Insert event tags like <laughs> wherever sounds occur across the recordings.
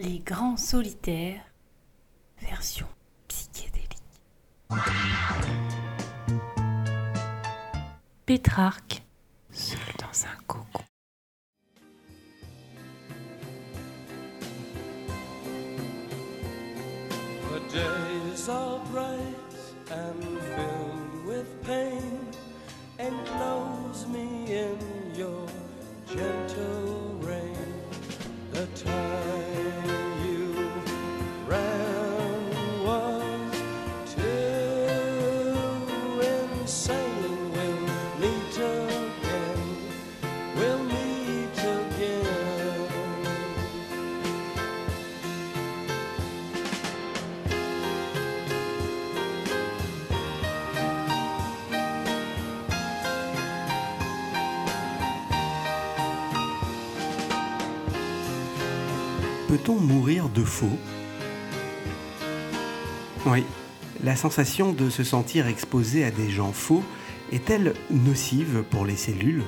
Les grands solitaires, version psychédélique. Pétrarque, seul dans un and Peut-on mourir de faux? Oui, la sensation de se sentir exposé à des gens faux est-elle nocive pour les cellules?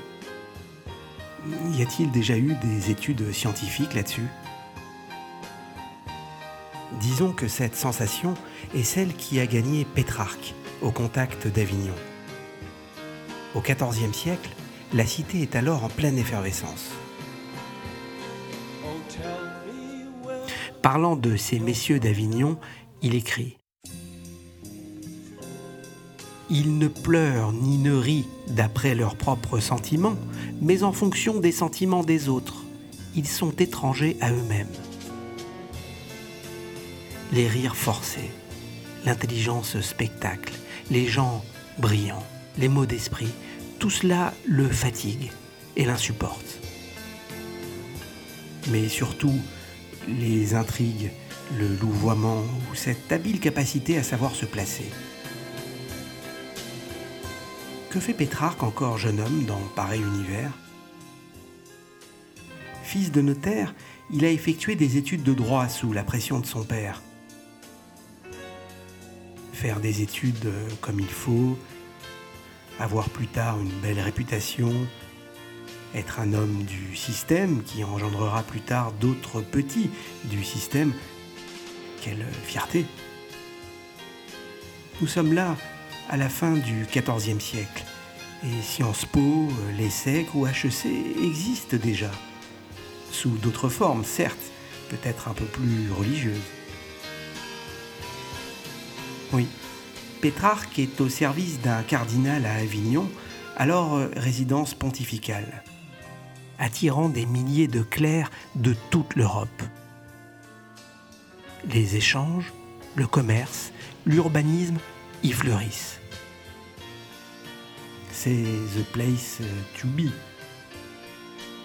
Y a-t-il déjà eu des études scientifiques là-dessus? Disons que cette sensation est celle qui a gagné Pétrarque au contact d'Avignon. Au XIVe siècle, la cité est alors en pleine effervescence. Oh. Parlant de ces messieurs d'Avignon, il écrit Ils ne pleurent ni ne rient d'après leurs propres sentiments, mais en fonction des sentiments des autres. Ils sont étrangers à eux-mêmes. Les rires forcés, l'intelligence spectacle, les gens brillants, les mots d'esprit, tout cela le fatigue et l'insupporte. Mais surtout, les intrigues, le louvoiement ou cette habile capacité à savoir se placer. Que fait Pétrarque, encore jeune homme, dans pareil univers? Fils de notaire, il a effectué des études de droit sous la pression de son père. Faire des études comme il faut, avoir plus tard une belle réputation, être un homme du système qui engendrera plus tard d'autres petits du système. Quelle fierté Nous sommes là à la fin du XIVe siècle et Sciences Po, l'ESSEC ou HEC existent déjà. Sous d'autres formes, certes, peut-être un peu plus religieuses. Oui, Pétrarque est au service d'un cardinal à Avignon, alors euh, résidence pontificale attirant des milliers de clercs de toute l'Europe. Les échanges, le commerce, l'urbanisme y fleurissent. C'est the place to be.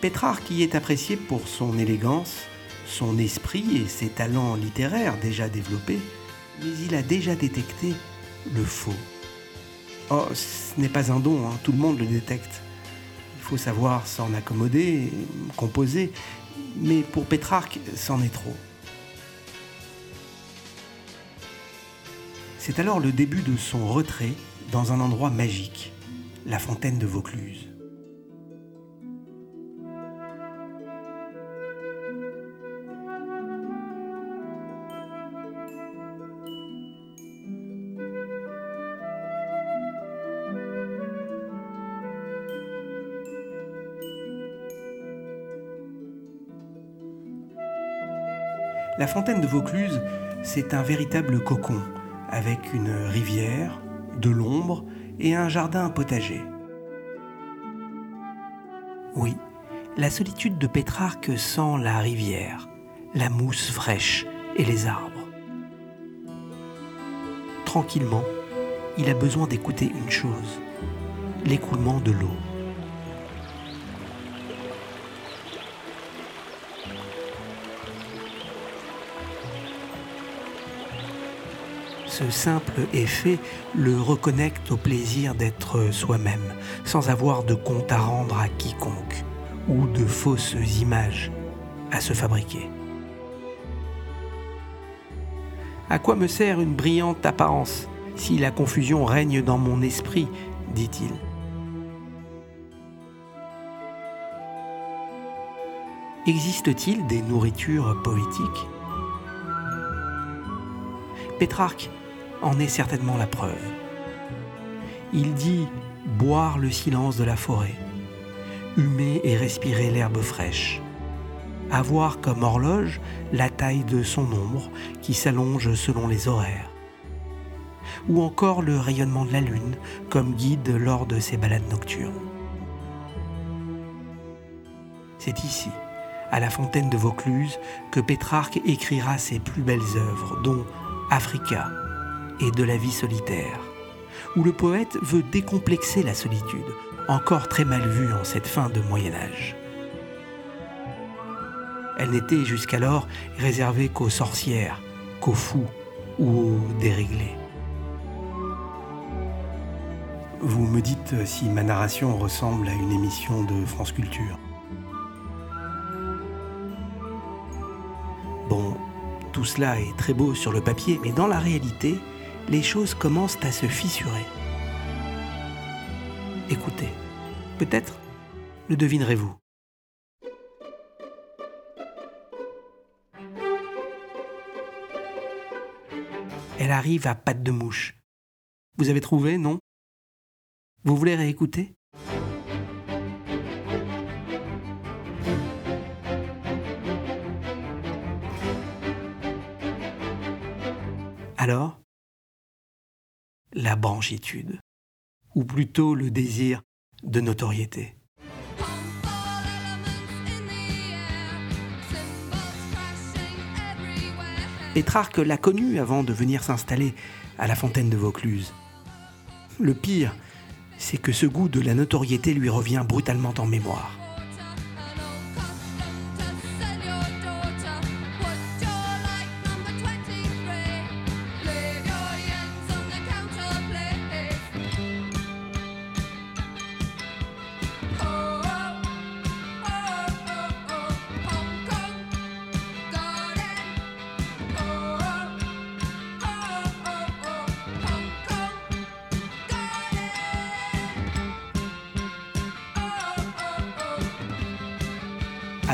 Pétrarque y est apprécié pour son élégance, son esprit et ses talents littéraires déjà développés, mais il a déjà détecté le faux. Oh, ce n'est pas un don, hein, tout le monde le détecte. Il faut savoir s'en accommoder, composer, mais pour Pétrarque, c'en est trop. C'est alors le début de son retrait dans un endroit magique, la fontaine de Vaucluse. La fontaine de Vaucluse, c'est un véritable cocon, avec une rivière, de l'ombre et un jardin potager. Oui, la solitude de Pétrarque sent la rivière, la mousse fraîche et les arbres. Tranquillement, il a besoin d'écouter une chose, l'écoulement de l'eau. Ce simple effet le reconnecte au plaisir d'être soi-même, sans avoir de compte à rendre à quiconque, ou de fausses images à se fabriquer. À quoi me sert une brillante apparence si la confusion règne dans mon esprit dit-il. Existe-t-il des nourritures poétiques? Pétrarque en est certainement la preuve. Il dit boire le silence de la forêt, humer et respirer l'herbe fraîche, avoir comme horloge la taille de son ombre qui s'allonge selon les horaires, ou encore le rayonnement de la lune comme guide lors de ses balades nocturnes. C'est ici, à la fontaine de Vaucluse, que Pétrarque écrira ses plus belles œuvres, dont Africa et de la vie solitaire, où le poète veut décomplexer la solitude, encore très mal vue en cette fin de Moyen Âge. Elle n'était jusqu'alors réservée qu'aux sorcières, qu'aux fous ou aux déréglés. Vous me dites si ma narration ressemble à une émission de France Culture. Bon, tout cela est très beau sur le papier, mais dans la réalité, les choses commencent à se fissurer. Écoutez, peut-être le devinerez-vous. Elle arrive à pattes de mouche. Vous avez trouvé, non? Vous voulez réécouter? Alors La branchitude, ou plutôt le désir de notoriété. Pétrarque l'a connu avant de venir s'installer à la fontaine de Vaucluse. Le pire, c'est que ce goût de la notoriété lui revient brutalement en mémoire.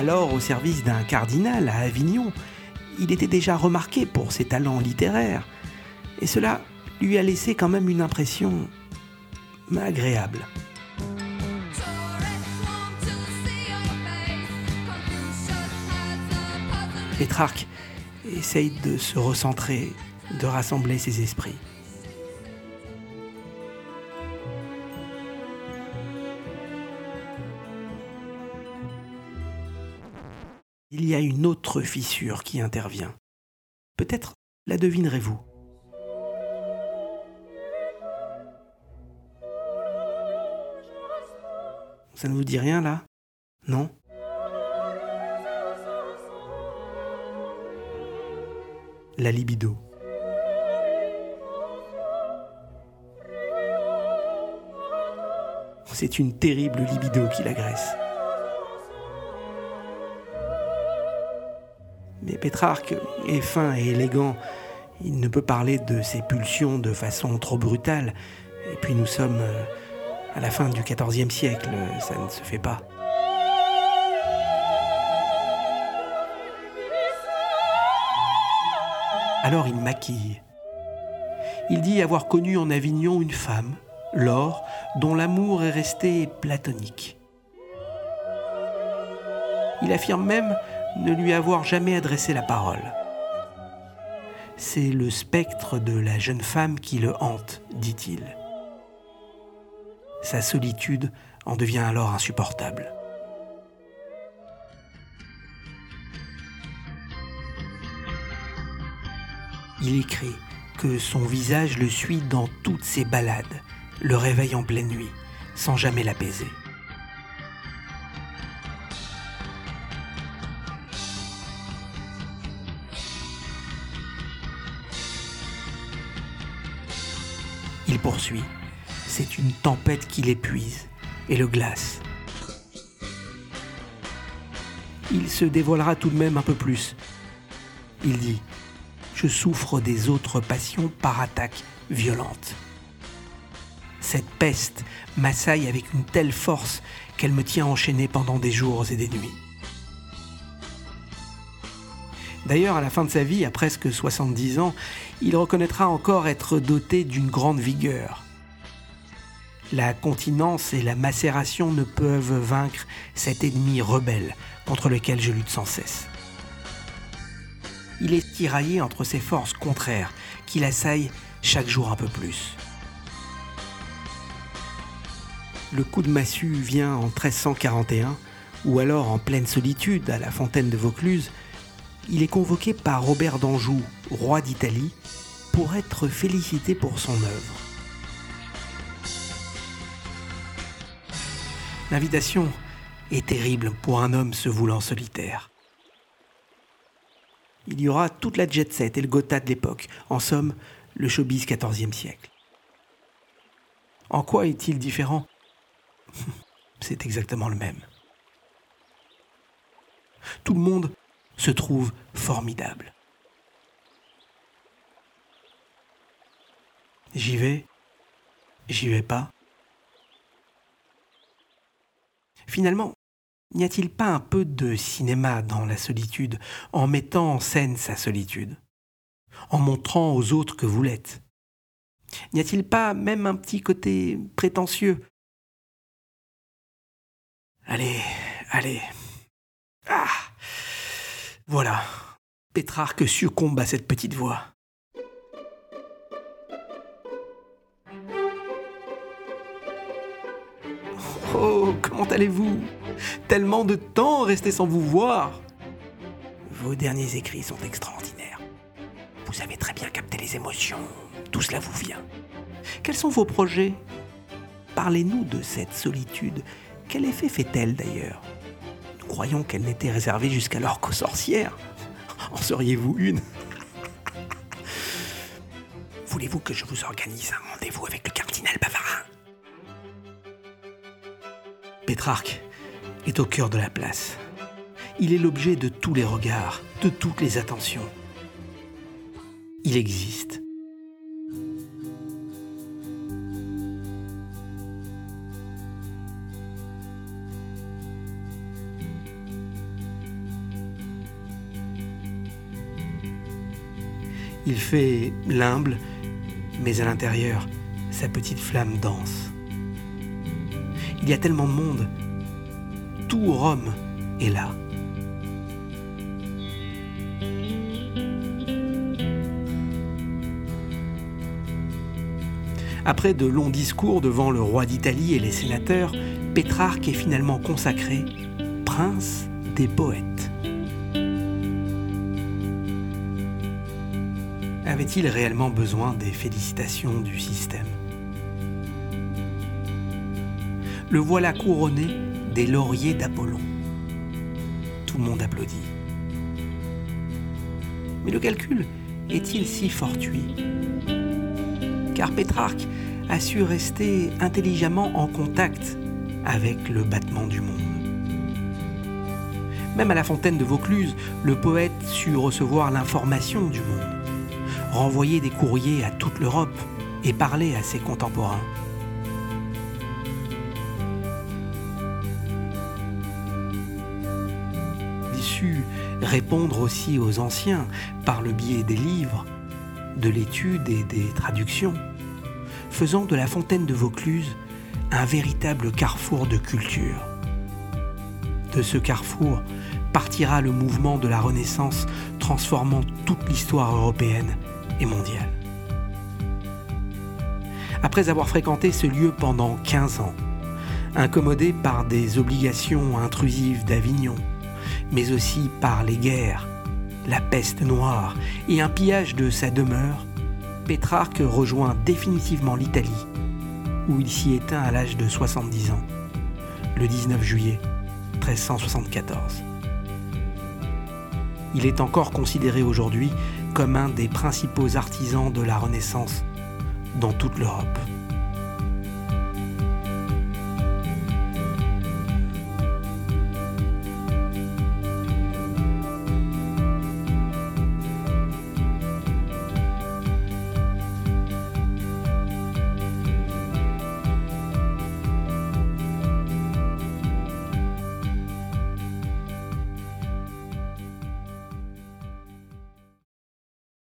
Alors au service d'un cardinal à Avignon, il était déjà remarqué pour ses talents littéraires, et cela lui a laissé quand même une impression agréable. Pétrarque essaye de se recentrer, de rassembler ses esprits. Y a une autre fissure qui intervient. Peut-être la devinerez-vous. Ça ne vous dit rien là? Non? La libido. C'est une terrible libido qui l'agresse. Mais Pétrarque est fin et élégant. Il ne peut parler de ses pulsions de façon trop brutale. Et puis nous sommes euh, à la fin du XIVe siècle, ça ne se fait pas. Alors il maquille. Il dit avoir connu en Avignon une femme, Laure, dont l'amour est resté platonique. Il affirme même ne lui avoir jamais adressé la parole. C'est le spectre de la jeune femme qui le hante, dit-il. Sa solitude en devient alors insupportable. Il écrit que son visage le suit dans toutes ses balades, le réveille en pleine nuit, sans jamais l'apaiser. Poursuit. C'est une tempête qui l'épuise et le glace. Il se dévoilera tout de même un peu plus. Il dit Je souffre des autres passions par attaque violente. Cette peste m'assaille avec une telle force qu'elle me tient enchaîné pendant des jours et des nuits. D'ailleurs, à la fin de sa vie, à presque 70 ans, il reconnaîtra encore être doté d'une grande vigueur. La continence et la macération ne peuvent vaincre cet ennemi rebelle contre lequel je lutte sans cesse. Il est tiraillé entre ces forces contraires qui l'assaillent chaque jour un peu plus. Le coup de massue vient en 1341, ou alors en pleine solitude à la fontaine de Vaucluse, il est convoqué par Robert d'Anjou, roi d'Italie, pour être félicité pour son œuvre. L'invitation est terrible pour un homme se voulant solitaire. Il y aura toute la jet set et le Gotha de l'époque, en somme, le showbiz XIVe siècle. En quoi est-il différent? <laughs> C'est exactement le même. Tout le monde se trouve formidable. J'y vais, j'y vais pas. Finalement, n'y a-t-il pas un peu de cinéma dans la solitude en mettant en scène sa solitude, en montrant aux autres que vous l'êtes? N'y a-t-il pas même un petit côté prétentieux? Allez, allez. Ah Voilà. Pétrarque succombe à cette petite voix. Oh, comment allez-vous? Tellement de temps resté sans vous voir. Vos derniers écrits sont extraordinaires. Vous avez très bien capté les émotions. Tout cela vous vient. Quels sont vos projets? Parlez-nous de cette solitude. Quel effet fait-elle d'ailleurs? Croyons qu'elle n'était réservée jusqu'alors qu'aux sorcières. En seriez-vous une? Voulez-vous que je vous organise un rendez-vous avec le cardinal Bavarin? Pétrarque est au cœur de la place. Il est l'objet de tous les regards, de toutes les attentions. Il existe. Il fait l'humble, mais à l'intérieur, sa petite flamme danse. Il y a tellement de monde. Tout Rome est là. Après de longs discours devant le roi d'Italie et les sénateurs, Pétrarque est finalement consacré prince des poètes. Avait-il réellement besoin des félicitations du système? Le voilà couronné des lauriers d'Apollon. Tout le monde applaudit. Mais le calcul est-il si fortuit? Car Pétrarque a su rester intelligemment en contact avec le battement du monde. Même à la fontaine de Vaucluse, le poète sut recevoir l'information du monde renvoyer des courriers à toute l'Europe et parler à ses contemporains. Il sut répondre aussi aux anciens par le biais des livres, de l'étude et des traductions, faisant de la fontaine de Vaucluse un véritable carrefour de culture. De ce carrefour partira le mouvement de la Renaissance transformant toute l'histoire européenne mondiale. Après avoir fréquenté ce lieu pendant 15 ans, incommodé par des obligations intrusives d'Avignon, mais aussi par les guerres, la peste noire et un pillage de sa demeure, Pétrarque rejoint définitivement l'Italie, où il s'y éteint à l'âge de 70 ans, le 19 juillet 1374. Il est encore considéré aujourd'hui comme un des principaux artisans de la Renaissance dans toute l'Europe.